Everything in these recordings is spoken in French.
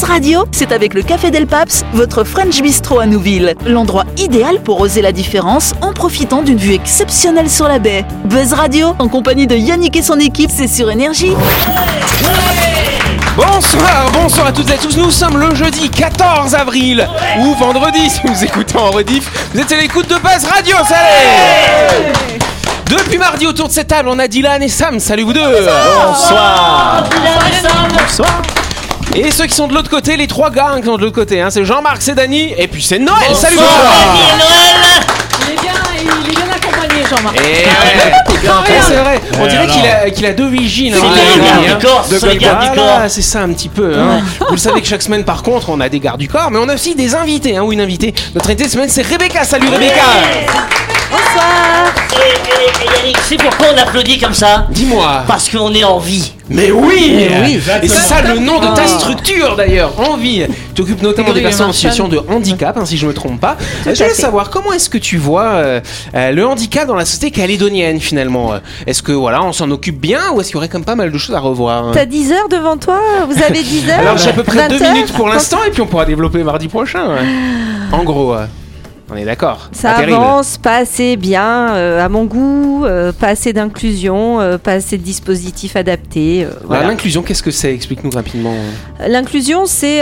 Buzz Radio, c'est avec le Café Del Paps, votre French Bistro à Nouville. L'endroit idéal pour oser la différence en profitant d'une vue exceptionnelle sur la baie. Buzz Radio, en compagnie de Yannick et son équipe, c'est sur Énergie. Bonsoir, bonsoir à toutes et à tous. Nous sommes le jeudi 14 avril ou vendredi si vous écoutez en rediff. Vous êtes à l'écoute de Buzz Radio. Salut Depuis mardi autour de cette table, on a Dylan et Sam. Salut vous deux. Bonsoir. Bonsoir. Et ceux qui sont de l'autre côté, les trois gars hein, qui sont de l'autre côté, hein, c'est Jean-Marc, c'est Dany et puis c'est Noël. Salut vous Il est bien, il est bien accompagné, Jean-Marc. Et ouais, Ouais, c'est vrai. On dirait qu'il a, qu'il a deux vigies. C'est hein, hein. du corps. c'est ça un petit peu. hein. Vous le savez que chaque semaine, par contre, on a des gardes du corps, mais on a aussi des invités hein, ou une invitée. Notre invitée de semaine, c'est Rebecca. Salut Rebecca. Et, et- c'est pourquoi on applaudit comme ça Dis-moi. Parce qu'on est en vie. Mais oui, oui. Et c'est ça le nom de ta structure d'ailleurs, Envie. Tu t'occupes notamment des personnes en situation de handicap, hein, si je me trompe pas. Euh, je voulais savoir comment est-ce que tu vois euh, euh, le handicap dans la société calédonienne finalement? Est-ce que voilà, on s'en occupe bien ou est-ce qu'il y aurait quand même pas mal de choses à revoir? Hein T'as 10 heures devant toi? Vous avez 10 heures? Alors j'ai à peu près 20 deux heures? minutes pour l'instant et puis on pourra développer mardi prochain. ouais. En gros, euh, on est d'accord. Ça Pas terrible. avance pas assez bien euh, à mon goût, euh, pas assez d'inclusion, euh, pas assez de dispositifs adaptés. voilà. L'inclusion, qu'est-ce que c'est? Explique-nous rapidement. L'inclusion, c'est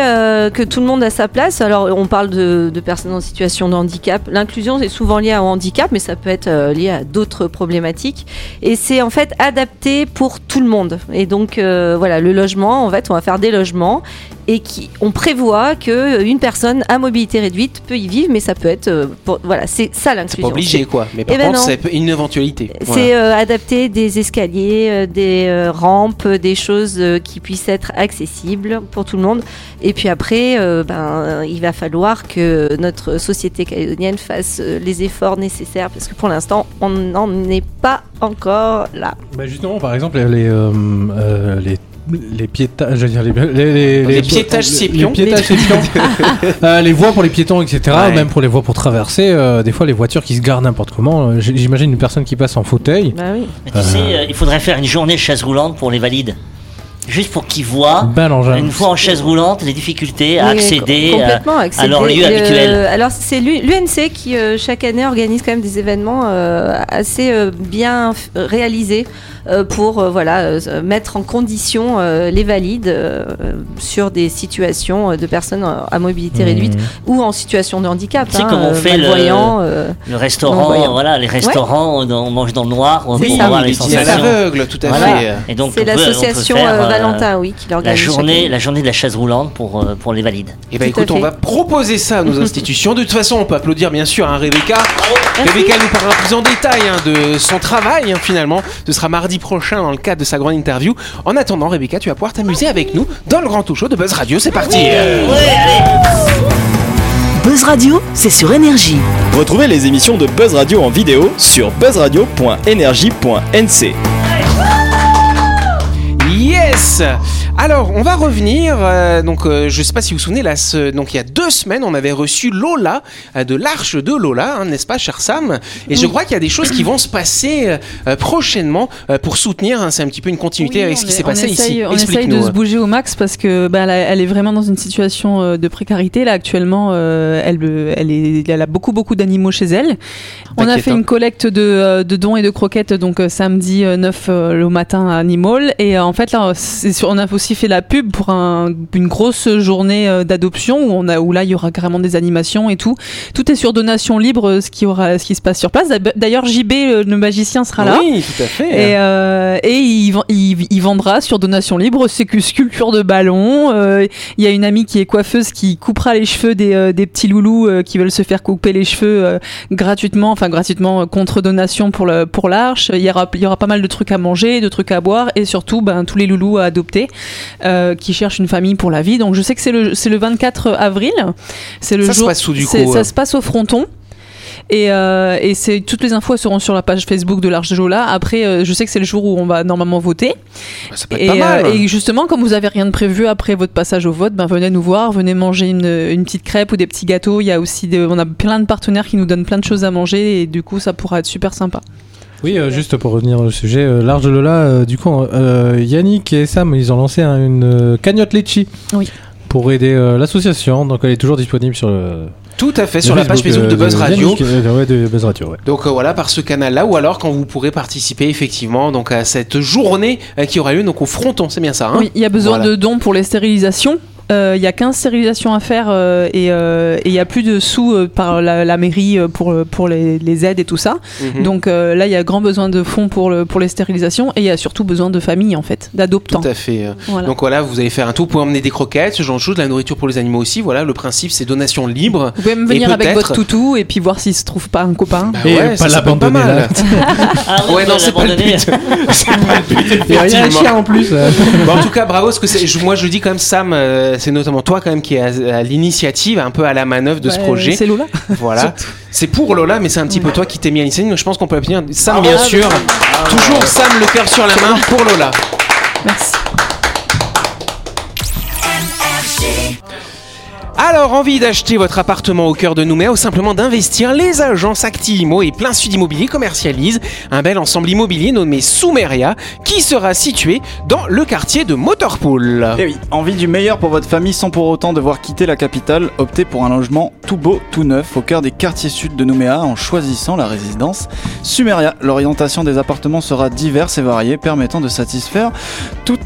que tout le monde a sa place. Alors, on parle de, de personnes en situation de handicap. L'inclusion, c'est souvent lié au handicap, mais ça peut être lié à d'autres problématiques. Et c'est en fait adapté pour tout le monde. Et donc, voilà, le logement, en fait, on va faire des logements et qui, on prévoit que une personne à mobilité réduite peut y vivre, mais ça peut être, euh, pour- voilà, c'est ça C'est l'inclusion. pas obligé quoi. Mais par Eh ben contre, c'est une éventualité. C'est Voilà. euh, adapter des escaliers, euh, des euh, rampes, euh, des choses euh, qui puissent être accessibles pour tout le monde. Et puis après, euh, ben, euh, il va falloir que notre société calédonienne fasse euh, les efforts nécessaires parce que pour l'instant, on n'en est pas encore là. Bah justement, par exemple, les, euh, euh, les, les piétages, je veux dire, les, les, Les piétages les- sépions. Les piétages sépions. Euh, les voies pour les piétons, etc. Ouais. Même pour les voies pour traverser. euh, des fois, les voitures qui se garent n'importe comment. euh, J'imagine une personne qui passe en fauteuil. Bah oui. Mais tu sais, euh, il faudrait faire une journée chaise roulante pour les valides. Juste pour qu'ils voient, Ben une fois en chaise roulante, les difficultés à accéder à, accéder. à leur lieu Euh, habituel. alors c'est l'UNC qui euh, chaque année organise quand même des événements euh, assez euh, bien réalisés pour euh, voilà euh, mettre en condition euh, les valides euh, sur des situations euh, de personnes à mobilité Mmh. réduite ou en situation de handicap. Sais hein, comment on euh, fait le- euh, Le restaurant, voilà, les restaurants, on- on mange dans le noir, on C'est voir Oui, les sensations. l'aveugle, tout à Voilà. fait. Et donc, c'est on on l'association oui, qui La l'organise. journée, la journée de la chaise roulante pour, euh, pour les valides. Et bah Tout à écoute, on va proposer ça à nos institutions. De toute façon, on peut applaudir bien sûr hein, Rebecca. Merci. Rebecca nous parlera plus en détail hein, de son travail hein, finalement. Ce sera mardi prochain dans le cadre de sa grande interview. En attendant, Rebecca, tu vas pouvoir t'amuser avec nous dans le grand tout show de Buzz Radio. C'est parti. Buzz Radio, c'est sur Énergie. Retrouvez les émissions de Buzz Radio en vidéo sur buzzradio.energie.nc. Yes Alors, on va revenir. euh, donc, euh, je sais pas si vous vous souvenez, là, ce- donc il y a deux semaines, on avait reçu Lola euh, de l'Arche de Lola, hein, n'est-ce pas, cher Sam? Et je crois qu'il y a des choses qui vont se passer euh, euh, prochainement euh, pour soutenir. hein, c'est un petit peu une continuité Oui, avec ce on qui est- s'est on passé essaye- ici. On essaye de Explique-nous. se bouger au max parce que bah, elle, a- elle est vraiment dans une situation euh, de précarité. Là, actuellement, euh, elle, euh, elle, est, elle a beaucoup, beaucoup d'animaux chez elle. On a T'inquiète, fait hein. une collecte de, euh, de dons et de croquettes donc euh, samedi euh, 9 euh, le matin à Animal. Et euh, en fait, là, c'est sur- on a aussi fait la pub pour un- une grosse journée euh, d'adoption où, on a, où là, il y aura carrément des animations et tout. Tout est sur donation libre, euh, ce qui, aura, ce qui se passe sur place. D'ailleurs, JB, le, le magicien, sera là. Oui, tout à fait. Et, euh, et il, il, il vendra sur donation libre ses cu- sculptures de ballons. Euh, Il y a une amie qui est coiffeuse qui coupera les cheveux des, euh, des petits loulous euh, qui veulent se faire couper les cheveux euh, gratuitement, enfin gratuitement euh, contre donation pour le pour l'arche. Il y aura il y aura pas mal de trucs à manger, de trucs à boire et surtout ben tous les loulous à adopter euh, qui cherchent une famille pour la vie. Donc je sais que c'est le le 24 avril. C'est le Ça se jour. passe où, du coup, Ça euh se passe au fronton. Et, euh, et c'est toutes les infos seront sur la page Facebook de l'Arche de Lola. Après, euh, je sais que c'est le jour où on va normalement voter. Bah, ça peut être Et, pas mal. euh, et justement, comme vous avez rien de prévu après votre passage au vote, ben venez nous voir, venez manger une, une petite crêpe ou des petits gâteaux. Il y a aussi, des- on a plein de partenaires qui nous donnent plein de choses à manger et du coup, ça pourra être super sympa. Oui, euh, juste pour revenir au sujet, euh, Large Lola, euh, du coup, euh, Yannick et Sam, ils ont lancé un- une euh, cagnotte litchi. Oui. pour aider euh, l'association. Donc elle est toujours disponible sur le Tout à fait, sur la page Facebook de Buzz Radio. ouais, de Buzz Radio. ouais. Donc euh, voilà, par ce canal-là, ou alors quand vous pourrez participer effectivement donc à cette journée euh, qui aura lieu donc au fronton, c'est bien ça. Hein? Oui, il y a besoin Voilà. de dons pour les stérilisations. Euh, Il y a 15 stérilisations à faire euh, et euh, il y a plus de sous euh, par la, la mairie euh, pour, pour les, les aides et tout ça. Mhm. Donc euh, là, il y a grand besoin de fonds pour, le, pour les stérilisations et il y a surtout besoin de familles en fait, d'adoptants. Tout à fait. euh, Voilà. Donc voilà, vous allez faire un tour, vous pouvez emmener des croquettes, ce genre de choses, de la nourriture pour les animaux aussi. Voilà, le principe c'est donation libre. Vous pouvez même venir avec votre toutou et puis voir s'il se trouve pas un copain. Bah Et ouais, pas l'abandonner, mal. là. Ah oui, Ouais, non, c'est pas le but. c'est pas le but, Il y a un chien en plus. euh. Bon, en tout cas, bravo, parce que moi je dis quand même, Sam, euh, c'est notamment toi quand même qui est à, à l'initiative, un peu à la manœuvre de ce Ouais, projet. C'est Lola. Voilà. C'est pour Lola, mais c'est un petit peu toi qui t'es mis à l'initiative. Donc je pense qu'on peut appeler Sam, Bravo. bien sûr. Toujours Sam, le cœur sur la main pour Lola. Merci. Alors, envie d'acheter votre appartement au cœur de Nouméa ou simplement d'investir, les agences Acti-Imo et Plein Sud Immobilier commercialisent un bel ensemble immobilier nommé Soumeria qui sera situé dans le quartier de Motorpool. Et Eh oui, envie du meilleur pour votre famille sans pour autant devoir quitter la capitale, optez pour un logement tout beau, tout neuf au cœur des quartiers sud de Nouméa en choisissant la résidence Sumeria. L'orientation des appartements sera diverse et variée, permettant de satisfaire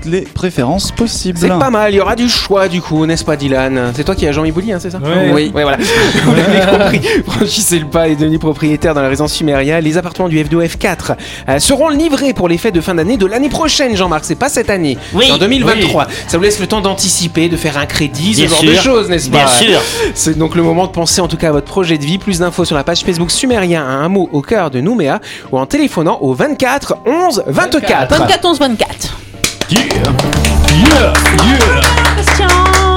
toutes les préférences possibles. C'est pas mal, il y aura du choix du coup, n'est-ce pas Dylan? C'est toi qui as Jean Ibouli, hein, c'est ça? Ouais. Oui, ouais, voilà. Vous l'avez compris, franchissez le pas et devenez propriétaire dans la résidence Sumeria. Les appartements du F2 F4 euh, seront livrés pour les fêtes de fin d'année de l'année prochaine, Jean-Marc. C'est pas cette année, Oui, en 2023. Ça vous laisse le temps d'anticiper, de faire un crédit, ce Bien genre sûr. de choses, n'est-ce pas? Bien sûr. C'est donc le moment de penser en tout cas à votre projet de vie. Plus d'infos sur la page Facebook Sumérien à un mot au cœur de Nouméa ou en téléphonant au 24 11 24. 24 11 24. Yeah, yeah, yeah.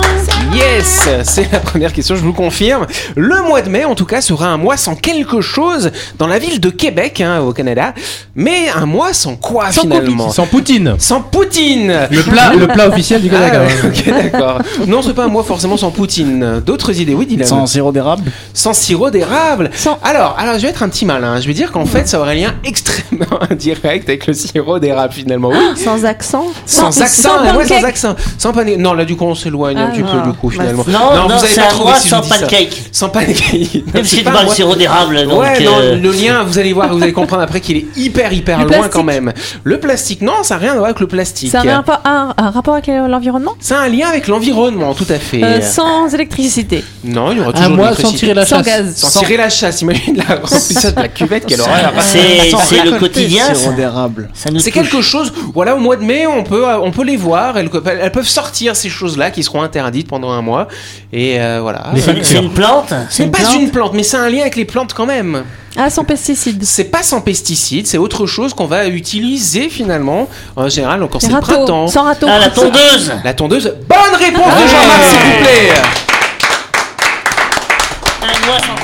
Yes, c'est la première question, je vous le confirme. Le mois de mai, en tout cas, sera un mois sans quelque chose dans la ville de Québec, hein, au Canada. Mais un mois sans quoi Sans finalement? Sans Poutine. Sans Poutine Le plat, le plat officiel du Ah, Canada. ouais, ok, d'accord. Non, c'est pas un mois forcément sans Poutine. D'autres idées, oui, Dylan. Sans sirop d'érable Sans sirop d'érable. Sans- Alors, alors, je vais être un petit malin. Je vais dire qu'en fait, ça aurait un lien extrêmement indirect avec le sirop d'érable finalement. Oui. Sans accent Sans, accent, sans ouais, sans accent. Sans. Non, là, du coup, on s'éloigne un Ah, petit peu, du coup, Bah, finalement. Non, non, vous avez c'est pas un trouvé mois si sans ça. pancake. Sans pancake. Non, Même c'est si tu pas un le sirop d'érable, ouais, non, euh, le lien, vous allez voir, vous allez comprendre après qu'il est hyper, hyper Le loin plastique. quand même. Le plastique, non, ça n'a rien à voir avec le plastique. C'est un, rapport- un- un rapport avec l'environnement C'est un lien avec l'environnement, tout à fait. Euh, Sans électricité. Non, il y aura Un toujours de mois sans tirer la Sans chasse. gaz. Sans tirer la chasse, imagine la remplissage de la cuvette, quelle horreur. C'est Sans c'est le quotidien. sirop ça. d'érable. Ça nous C'est quelque chose, voilà, au mois de mai, on peut, on peut les voir, elles, elles peuvent sortir ces choses-là qui seront interdites pendant un mois. Et euh, voilà. C'est une plante C'est pas plante une plante, mais c'est un lien avec les plantes quand même. Ah, sans pesticides. C'est pas sans pesticides, c'est autre chose qu'on va utiliser finalement, en général, quand c'est le printemps. Sans râteau. Ah, la tondeuse La tondeuse. Bonne réponse de Jean-Marc, s'il vous plaît.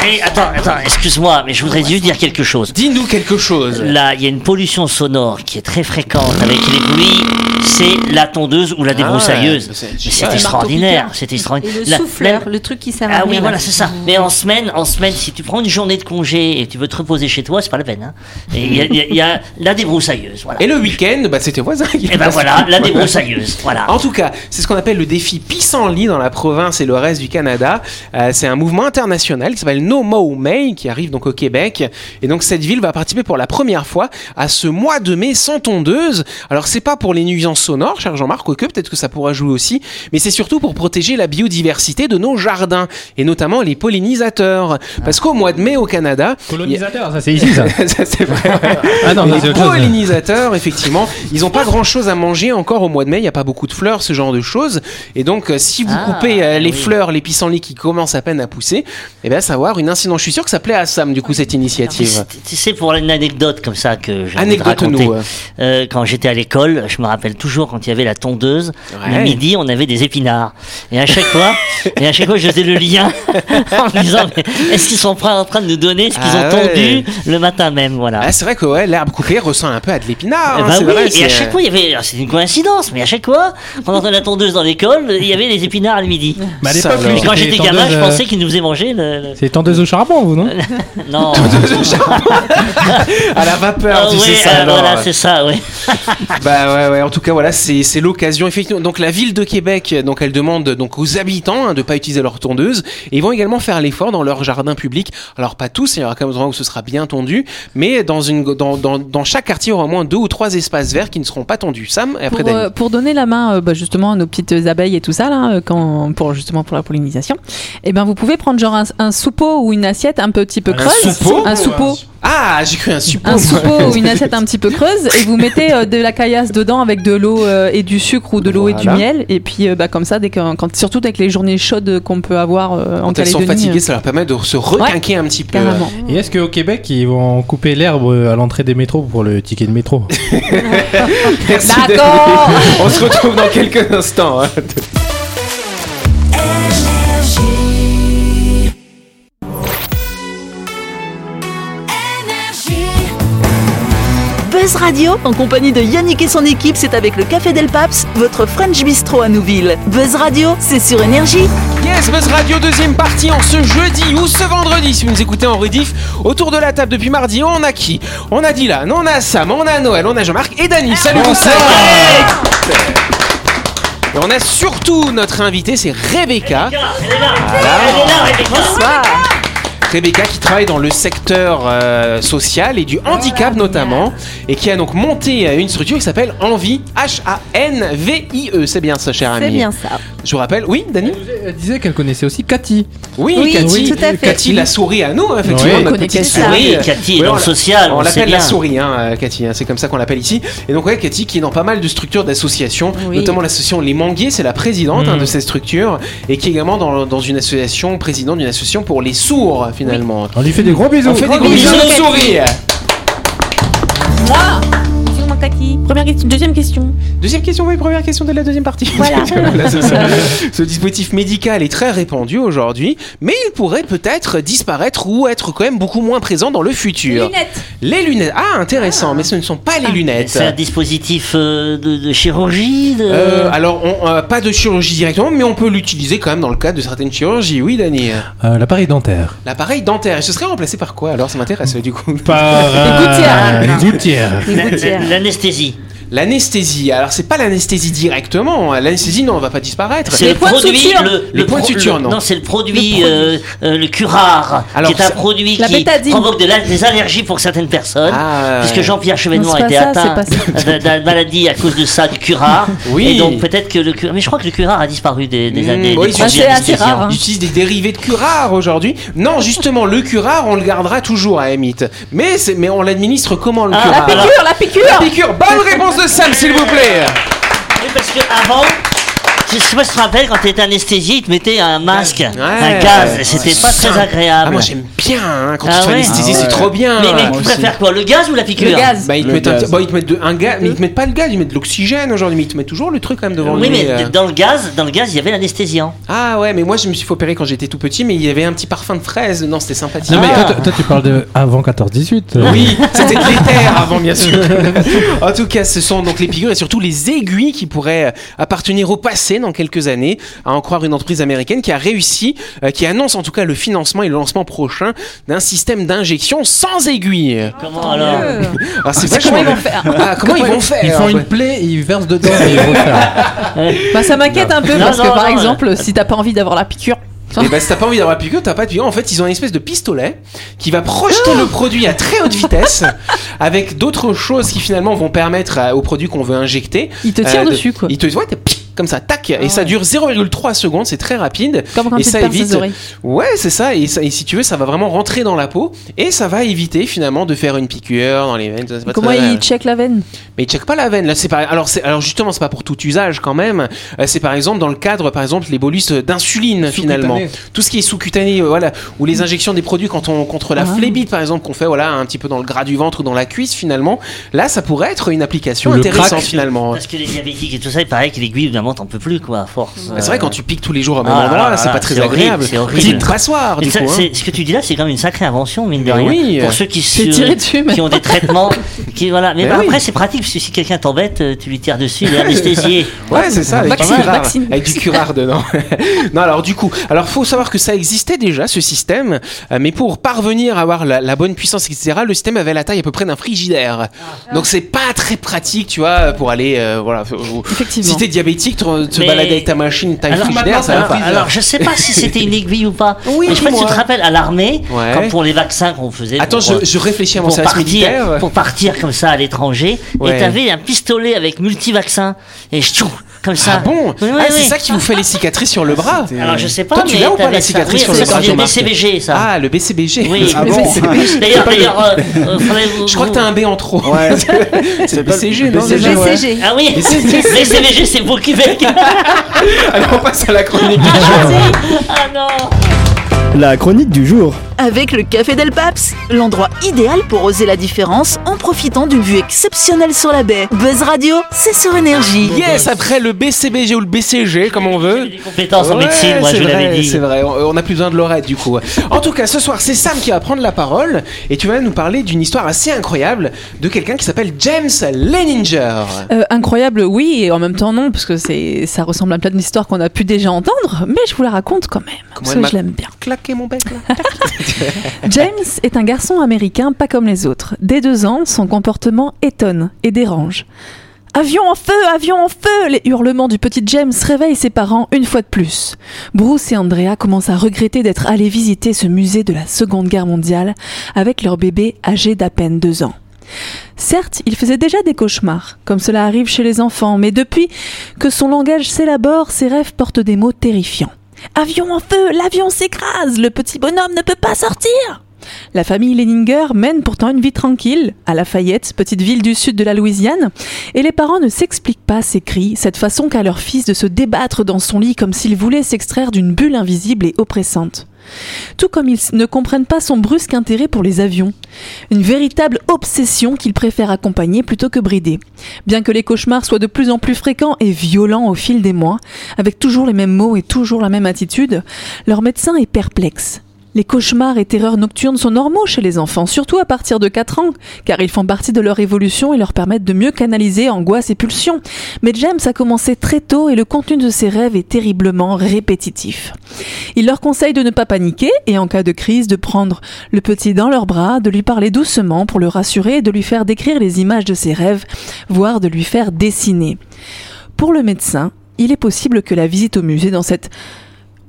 Eh, Attends, attends, excuse-moi, mais je voudrais juste dire quelque chose. Dis-nous quelque chose. Là, il y a une pollution sonore qui est très fréquente avec les bruits. C'est la tondeuse ou la débroussailleuse. Ah, c'est- Mais c'est- extraordinaire, c'est Et extraordinaire. le La- souffleur, la- le truc qui sert à Ah oui, voilà, c'est ça. Mais en semaine, en semaine, si tu prends une journée de congé et tu veux te reposer chez toi, c'est pas la peine. Hein. Et Il y, a- y y la débroussailleuse, voilà. Et le week-end, bah, c'était voisin. qui Et ben passait. voilà, la débroussailleuse, voilà. En tout cas, c'est ce qu'on appelle le défi Pissenlit dans la province et le reste du Canada. Euh, c'est un mouvement international qui s'appelle No Mo May, qui arrive donc au Québec. Et donc cette ville va participer pour la première fois à ce mois de mai sans tondeuse. Alors c'est pas pour les nuisances sonores, cher Jean-Marc, quoique peut-être que ça pourra jouer aussi, mais c'est surtout pour protéger la biodiversité de nos jardins et notamment les pollinisateurs. Parce qu'au mois de mai au Canada, Colonisateur, ça c'est ici ça. ça c'est vrai. Ah non, c'est les pollinisateurs, effectivement, ils n'ont pas grand chose à manger encore au mois de mai. Il n'y a pas beaucoup de fleurs, ce genre de choses. Et donc, euh, si vous Ah, coupez euh, les oui. fleurs, les pissenlits qui commencent à peine à pousser, eh bien, ça va avoir une incidence. Je suis sûr que ça plaît à Sam, du coup, cette initiative. Tu sais, pour une anecdote comme ça que Anecdote-nous. raconter. Euh, quand j'étais à l'école, je me rappelle toujours quand il y avait la tondeuse, Ouais. le midi, on avait des épinards. Et à chaque fois, et à chaque fois, je faisais le lien en me disant, est-ce qu'ils sont en train de nous donner ce qu'ils Ah ont ouais. le matin même, voilà. Ah, c'est vrai que ouais, l'herbe coupée ressemble un peu à de l'épinard. Eh hein, ben c'est oui, vrai, et à chaque fois, il y avait, c'est une coïncidence, mais à chaque fois, quand on entendait la tondeuse dans l'école, il y avait des épinards le midi. À Ça, quand j'étais gamin, je tondeuses, pensais qu'ils nous faisaient manger le. le- C'est tondeuse au charbon, vous, non Non. à la vapeur, Ah tu sais ça. euh, alors. voilà, c'est ça, oui. Bah ouais, ouais. En tout cas, voilà, c'est c'est l'occasion effectivement. Donc la ville de Québec, donc elle demande donc aux habitants hein, de pas utiliser leur tondeuse. Et ils vont également faire l'effort dans leur jardin public. Alors pas tous, il y aura quand même des endroits où ce sera bien tondu, mais dans une dans, dans, dans chaque quartier il y aura au moins deux ou trois espaces verts qui ne seront pas tondus. Sam et après Pour, euh, pour donner la main euh, bah, justement à nos petites abeilles et tout ça là, euh, quand, pour justement pour la pollinisation, et ben vous pouvez prendre genre un, un soupeau ou une assiette un petit peu Un creuse, soupeau un soupeau, Ah, j'ai cru un suppôt. un soupeau ou une assiette un petit peu creuse et vous mettez euh, de la caillasse dedans avec de l'eau euh, et du sucre ou de l'eau et du miel et puis euh, bah, comme ça dès que quand surtout avec les journées chaudes qu'on peut avoir euh, en Quand elles sont fatiguées, euh, ça leur permet de se requinquer un petit peu. carrément. Et est-ce qu'au Québec, ils vont couper l'herbe à l'entrée des métros pour le ticket de métro? Merci, D'accord. On se retrouve dans quelques instants. Buzz Radio, en compagnie de Yannick et son équipe, c'est avec le Café Del Paps, votre French Bistro à Nouville. Buzz Radio, c'est sur Énergie. Yes, Buzz Radio, deuxième partie en ce jeudi ou ce vendredi, si vous nous écoutez en rediff. Autour de la table depuis mardi, on a qui? On a Dylan, on a Sam, on a Noël, on a Jean-Marc et Dany. Salut vous Et on a surtout notre invité, c'est Rebecca. Elle est là, elle est là, Rebecca. Rebecca qui travaille dans le secteur euh, social et du handicap notamment et qui a donc monté euh, une structure qui s'appelle Envie H-A-N-V-I-E. C'est bien ça, cher ami. C'est bien ça. Je vous rappelle, oui, Dany Elle disait qu'elle connaissait aussi Cathy. Oui, Oui, Cathy, tout à fait. Cathy la souris à nous, effectivement, Oui. notre On connaît petite Cathy. souris. Oui, Cathy est Oui, dans on le l'a- social, On on sait l'appelle la bien. souris, hein, euh, Cathy, hein, c'est comme ça qu'on l'appelle ici. Et donc, ouais, Cathy qui est dans pas mal de structures d'associations, Oui. notamment l'association Les Manguiers, c'est la présidente hein, Mm. de cette structure, et qui est également dans, dans une association, présidente d'une association pour les sourds, finalement. On lui fait des gros bisous. On fait des gros bisous, bisous aux Cathy. Première question, deuxième question. Deuxième question, oui, première question de la deuxième partie. Voilà. Ce dispositif médical est très répandu aujourd'hui, mais il pourrait peut-être disparaître ou être quand même beaucoup moins présent dans le futur. Les lunettes. Ah, intéressant, mais ce ne sont pas les lunettes. C'est un dispositif euh, de, de chirurgie de... Euh, alors, on, euh, pas de chirurgie directement, mais on peut l'utiliser quand même dans le cadre de certaines chirurgies. Oui, Dani. Euh, L'appareil dentaire. L'appareil dentaire. Et ce serait remplacé par quoi Alors, ça m'intéresse du coup. Par gouttières. une gouttière. Les gouttières. L'anesthésie. L'anesthésie. Alors, c'est pas l'anesthésie directement. L'anesthésie, non, on va pas disparaître. C'est le produit. Le, le points de suture, le- non. c'est le produit, euh, euh, le curare, Alors, qui est un produit La qui bétadine. provoque de la- des allergies pour certaines personnes. Ah, Puisque Jean-Pierre Chevènement Non, a été ça, atteint d'une maladie à cause de ça, du curare. Oui. Et donc peut-être que le curare. Mais je crois que le curare a disparu des, des, Mmh, des oui, c'est assez- rare, hein. Ils utilisent des dérivés de curare aujourd'hui. Non, justement, le curare, on le gardera toujours à Emit. Mais, mais on l'administre comment le Ah, curare la Piqûre, la piqûre La piqûre. Bonne réponse de Sam, s'il vous plaît. Oui, parce que avant. Je sais pas si tu te rappelles, quand tu étais anesthésié, ils te mettaient un masque, un gaz, c'était pas très agréable. Ah, moi j'aime bien hein, quand Ah tu te fais ouais anesthésier, Ah c'est ouais. trop bien. mais mais tu aussi. préfères quoi, le gaz ou la piqûre? Le gaz. Bah, ils te mettent, un, gaz. bah, ils te mettent de- un gaz, mais ils te mettent pas le gaz, ils mettent de l'oxygène aujourd'hui, mais ils te mettent toujours le truc quand même devant Oui, le nez. mais euh. dans le gaz, dans le gaz, il y avait l'anesthésiant. Ah ouais, mais moi je me suis fait opérer quand j'étais tout petit, mais il y avait un petit parfum de fraise. Non, c'était sympathique. Non, mais Ah. toi, toi, tu parles de avant 14-18. euh. Oui, c'était de l'éther avant, bien sûr. en tout cas, ce sont donc les piqûres et surtout les aiguilles qui pourraient appartenir au passé dans quelques années, à en croire une entreprise américaine qui a réussi, euh, qui annonce en tout cas le financement et le lancement prochain d'un système d'injection sans aiguille. Comment alors Alors c'est Comment ils vont faire Ah, comment ils vont faire Ils font une plaie, ils versent dedans et ils referment. Bah ça m'inquiète un peu Non, parce non, que par non, exemple, si t'as pas envie d'avoir la piqûre, Et bah si t'as pas envie d'avoir la piqûre, t'as pas de piqûre. En fait, ils ont une espèce de pistolet qui va projeter le produit à très haute vitesse avec d'autres choses qui finalement vont permettre à- au produit qu'on veut injecter. ils te tirent euh, de- dessus quoi. Il te pic, comme ça, tac, et Ah ça ouais. dure 0,3 secondes, c'est très rapide. Comme quand et tu ça évite-. Ouais, c'est ça et, ça. et si tu veux, ça va vraiment rentrer dans la peau et ça va éviter finalement de faire une piqûre dans les veines. ça, c'est pas Comment ils checkent la veine? Mais il check pas la veine. Là, c'est pas. Alors, c'est alors justement, c'est pas pour tout usage quand même. Euh, c'est par exemple dans le cadre, par exemple, les bolus d'insuline finalement. Tout ce qui est sous-cutané, euh, voilà, ou les injections des produits quand on contre la Ah. phlébite par exemple qu'on fait, voilà, un petit peu dans le gras du ventre ou dans la cuisse finalement. Là, ça pourrait être une application Le intéressante crack. finalement. Parce que les diabétiques et tout ça, il paraît que l'aiguille, évidemment, t'en peux plus, quoi, à force. C'est vrai quand tu piques tous les jours au même Ah, endroit, c'est pas très agréable. c'est horrible. Petite passoire du ça, coup. hein. ce que tu dis là, c'est quand même une sacrée invention, mine de rien. oui. Pour ceux qui, se- dessus, qui ont des traitements, Qui, voilà. Mais bah, oui. après, c'est pratique, parce que si quelqu'un t'embête, euh, tu lui tires dessus, il est anesthésié. Ouais, c'est ça, avec, curare, vaccine. avec du curare dedans. non, alors du coup, alors faut savoir que ça existait déjà ce système, euh, mais pour parvenir à avoir la, la bonne puissance, etc., le système avait la taille à peu près d'un frigidaire. Donc c'est pas très pratique, tu vois, pour aller, euh, voilà. Effectivement. Si t'es diabétique, te, te Mais- balader avec ta machine taille Alors, frigidaire, ça va alors, pas. alors, je sais pas si c'était une aiguille ou pas. Oui, mais je sais pas si tu dis-moi. te rappelles, à l'armée, Ouais. comme pour les vaccins qu'on faisait. Attends, pour, je, je réfléchis à mon pour service partir, militaire. pour partir comme ça à l'étranger, Ouais. et t'avais un pistolet avec multivaccin, et je comme ça. Ah bon Oui, oui, Ah, c'est oui. ça qui vous fait les cicatrices sur le bras Alors je sais pas, Toi, tu l'as ou pas, la ça. cicatrice Oui, sur le bras, c'est Jean-Marc BCBG, ça. Ah, le BCBG. Oui. Ah bon D'ailleurs, d'ailleurs, euh, euh, vous- Je crois que t'as un B en trop. Ouais. c'est le BCG, non BCG. Ah oui, BCBG, c'est pour Québec. Allez, on passe à la chronique du jour. ah non. La chronique du jour. Avec le Café Del Paps, l'endroit idéal pour oser la différence en profitant d'une vue exceptionnelle sur la baie. Buzz Radio, c'est sur énergie. Yes, après le BCBG ou le BCG, comme on veut. des compétences en médecine, moi c'est je l'avais dit. C'est vrai, on on a plus besoin de Lorette du coup. En tout cas, ce soir, c'est Sam qui va prendre la parole et tu vas nous parler d'une histoire assez incroyable de quelqu'un qui s'appelle James Leninger. Euh, incroyable, oui, et en même temps non, parce que c'est, ça ressemble à plein d'histoires qu'on a pu déjà entendre, mais je vous la raconte quand même, Comment parce que je l'aime bien. Claquez mon bec là. James est un garçon américain pas comme les autres. Dès deux ans, son comportement étonne et dérange. Avion en feu, avion en feu Les hurlements du petit James réveillent ses parents une fois de plus. Bruce et Andrea commencent à regretter d'être allés visiter ce musée de la Seconde Guerre mondiale avec leur bébé âgé d'à peine deux ans. Certes, il faisait déjà des cauchemars, comme cela arrive chez les enfants, mais depuis que son langage s'élabore, ses rêves portent des mots terrifiants. Avion en feu, l'avion s'écrase, le petit bonhomme ne peut pas sortir. La famille Leninger mène pourtant une vie tranquille à Lafayette, petite ville du sud de la Louisiane, et les parents ne s'expliquent pas ces cris, cette façon qu'a leur fils de se débattre dans son lit comme s'il voulait s'extraire d'une bulle invisible et oppressante. Tout comme ils ne comprennent pas son brusque intérêt pour les avions, une véritable obsession qu'ils préfèrent accompagner plutôt que brider. Bien que les cauchemars soient de plus en plus fréquents et violents au fil des mois, avec toujours les mêmes mots et toujours la même attitude, leur médecin est perplexe. Les cauchemars et terreurs nocturnes sont normaux chez les enfants, surtout à partir de 4 ans, car ils font partie de leur évolution et leur permettent de mieux canaliser angoisse et pulsions. Mais James a commencé très tôt et le contenu de ses rêves est terriblement répétitif. Il leur conseille de ne pas paniquer et en cas de crise de prendre le petit dans leurs bras, de lui parler doucement pour le rassurer et de lui faire décrire les images de ses rêves, voire de lui faire dessiner. Pour le médecin, il est possible que la visite au musée dans cette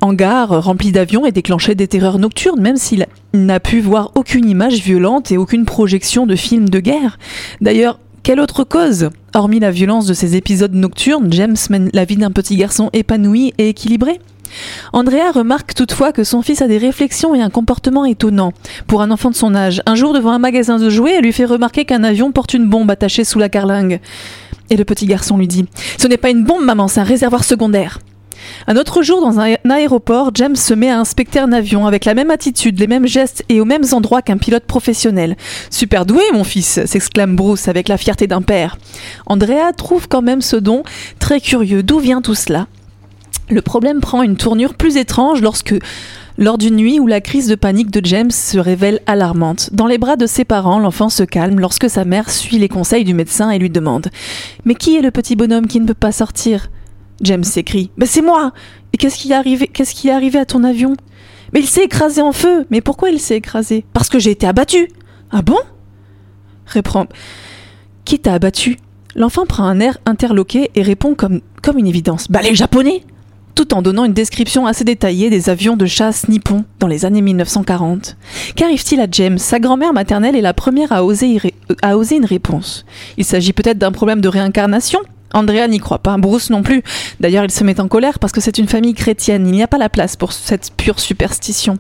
hangar rempli d'avions ait déclenché des terreurs nocturnes, même s'il n'a pu voir aucune image violente et aucune projection de film de guerre. D'ailleurs, quelle autre cause? Hormis la violence de ces épisodes nocturnes, James mène la vie d'un petit garçon épanoui et équilibré. Andrea remarque toutefois que son fils a des réflexions et un comportement étonnant. Pour un enfant de son âge, un jour devant un magasin de jouets, elle lui fait remarquer qu'un avion porte une bombe attachée sous la carlingue. Et le petit garçon lui dit Ce n'est pas une bombe, maman, c'est un réservoir secondaire. Un autre jour, dans un aéroport, James se met à inspecter un avion avec la même attitude, les mêmes gestes et aux mêmes endroits qu'un pilote professionnel. Super doué, mon fils s'exclame Bruce avec la fierté d'un père. Andrea trouve quand même ce don très curieux. D'où vient tout cela? Le problème prend une tournure plus étrange lorsque, lors d'une nuit où la crise de panique de James se révèle alarmante. Dans les bras de ses parents, l'enfant se calme lorsque sa mère suit les conseils du médecin et lui demande Mais qui est le petit bonhomme qui ne peut pas sortir? James s'écrie. Mais c'est moi Et qu'est-ce qui est arrivé à ton avion? Mais il s'est écrasé en feu Mais pourquoi il s'est écrasé? Parce que j'ai été abattu Ah bon? Reprend. Qui t'a abattu? L'enfant prend un air interloqué et répond comme, une évidence. Bah les japonais tout en donnant une description assez détaillée des avions de chasse nippons dans les années 1940. Qu'arrive-t-il à James? Sa grand-mère maternelle est la première à oser, euh, à oser une réponse. Il s'agit peut-être d'un problème de réincarnation? Andrea n'y croit pas, Bruce non plus. D'ailleurs, il se met en colère parce que c'est une famille chrétienne. Il n'y a pas la place pour cette pure superstition.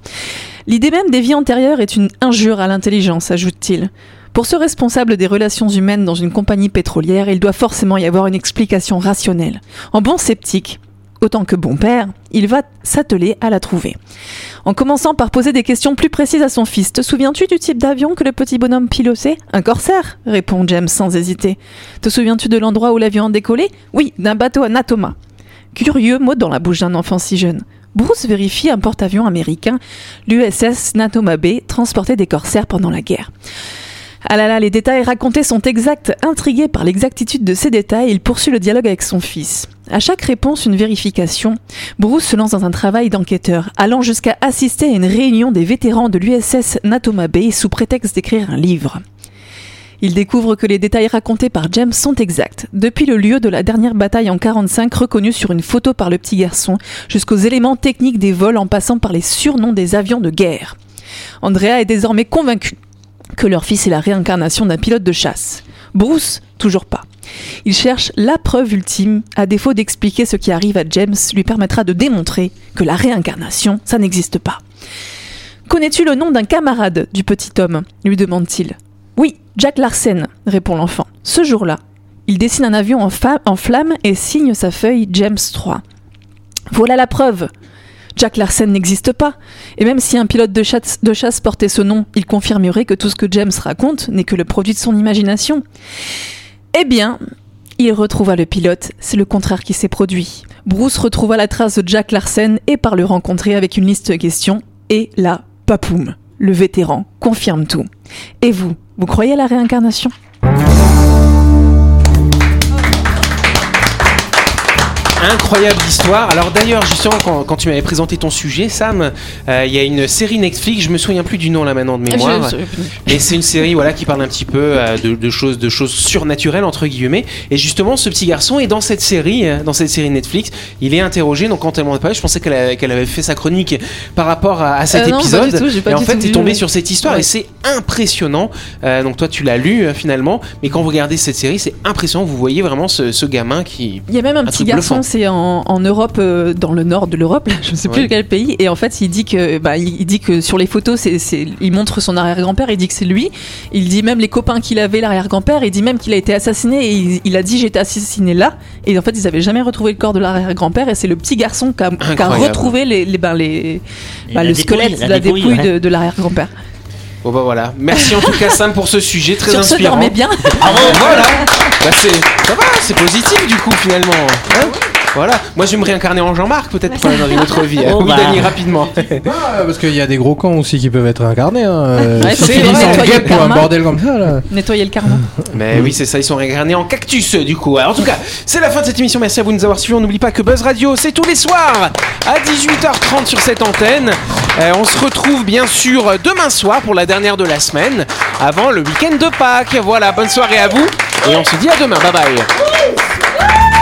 L'idée même des vies antérieures est une injure à l'intelligence, ajoute-t-il. Pour ce responsable des relations humaines dans une compagnie pétrolière, il doit forcément y avoir une explication rationnelle. En bon sceptique, autant que bon père, il va s'atteler à la trouver. En commençant par poser des questions plus précises à son fils. Te souviens-tu du type d'avion que le petit bonhomme pilotait? Un corsaire répond James sans hésiter. Te souviens-tu de l'endroit où l'avion a décollé? Oui, d'un bateau à Natoma. Curieux mot dans la bouche d'un enfant si jeune. Bruce vérifie un porte-avions américain, l'USS Natoma Bay, transportait des corsaires pendant la guerre. Ah là là, les détails racontés sont exacts. Intrigué par l'exactitude de ces détails, il poursuit le dialogue avec son fils. À chaque réponse, une vérification. Bruce se lance dans un travail d'enquêteur, allant jusqu'à assister à une réunion des vétérans de l'USS Natoma Bay sous prétexte d'écrire un livre. Il découvre que les détails racontés par James sont exacts, depuis le lieu de la dernière bataille en 45 reconnu sur une photo par le petit garçon, jusqu'aux éléments techniques des vols en passant par les surnoms des avions de guerre. Andrea est désormais convaincu que leur fils est la réincarnation d'un pilote de chasse. Bruce, toujours pas. Il cherche la preuve ultime, à défaut d'expliquer ce qui arrive à James, lui permettra de démontrer que la réincarnation, ça n'existe pas. Connais-tu le nom d'un camarade du petit homme lui demande-t-il. Oui, Jack Larsen, répond l'enfant. Ce jour-là, il dessine un avion en, flammes et signe sa feuille James 3. Voilà la preuve. Jack Larsen n'existe pas. Et même si un pilote de chasse, portait ce nom, il confirmerait que tout ce que James raconte n'est que le produit de son imagination. Eh bien, il retrouva le pilote, c'est le contraire qui s'est produit. Bruce retrouva la trace de Jack Larsen et par le rencontrer avec une liste de questions, et là, papoum, le vétéran confirme tout. Et vous, vous croyez à la réincarnation? Incroyable histoire. Alors d'ailleurs, justement, quand, quand tu m'avais présenté ton sujet, Sam, euh, il y a une série Netflix, je me souviens plus du nom là maintenant de mémoire, mais c'est une série voilà qui parle un petit peu euh, de, de choses, de choses surnaturelles entre guillemets. Et justement, ce petit garçon est dans cette série, euh, dans cette série Netflix. Il est interrogé. Donc quand elle m'en a parlé, je pensais qu'elle avait, fait sa chronique par rapport à, à cet Euh, non, pas épisode. du tout, j'ai pas et en fait, t'es vu, tombé sur cette histoire Ouais. et c'est impressionnant. Donc toi, tu l'as lu finalement, mais quand vous regardez cette série, c'est impressionnant. Vous voyez vraiment ce, ce gamin qui Il y a même un, Un petit garçon, bluffant. C'est en, en Europe, euh, dans le nord de l'Europe, là, je ne sais plus Ouais. quel pays, et en fait, il dit que, bah, il, il dit que sur les photos, c'est, c'est- il montre son arrière-grand-père, il dit que c'est lui. Il dit même les copains qu'il avait, l'arrière-grand-père, il dit même qu'il a été assassiné, et il, il a dit j'ai été assassiné là. Et en fait, ils avaient jamais retrouvé le corps de l'arrière-grand-père, et c'est le petit garçon qui a, qui a Incroyable. retrouvé les, les, ben, les, la le squelette, la la, dépouille, dépouille, ouais. de, de l'arrière-grand-père. Bon bah voilà. Merci en tout cas Sam pour ce sujet très Sur ce, inspirant. dormez bien. Voilà. Bah c'est ça va, c'est positif du coup finalement. Hein voilà. Moi je vais me réincarner en Jean-Marc peut-être pour- dans une autre vie. Oh, oui bah. Rapidement. Ah, parce qu'il y a des gros cons aussi qui peuvent être incarnés. Hein. Euh, Ouais, c'est pour un karma. bordel comme ça. Là. Nettoyer le carnet. Mais oui c'est ça, ils sont réincarnés en cactus du coup. Alors, en tout cas, c'est la fin de cette émission. Merci à vous de nous avoir suivis. On n'oublie pas que Buzz Radio c'est tous les soirs à 18h30 sur cette antenne. Euh, on se retrouve bien sûr demain soir pour la dernière de la semaine avant le week-end de Pâques. Voilà, bonne soirée à vous et on se dit à demain. Bye bye.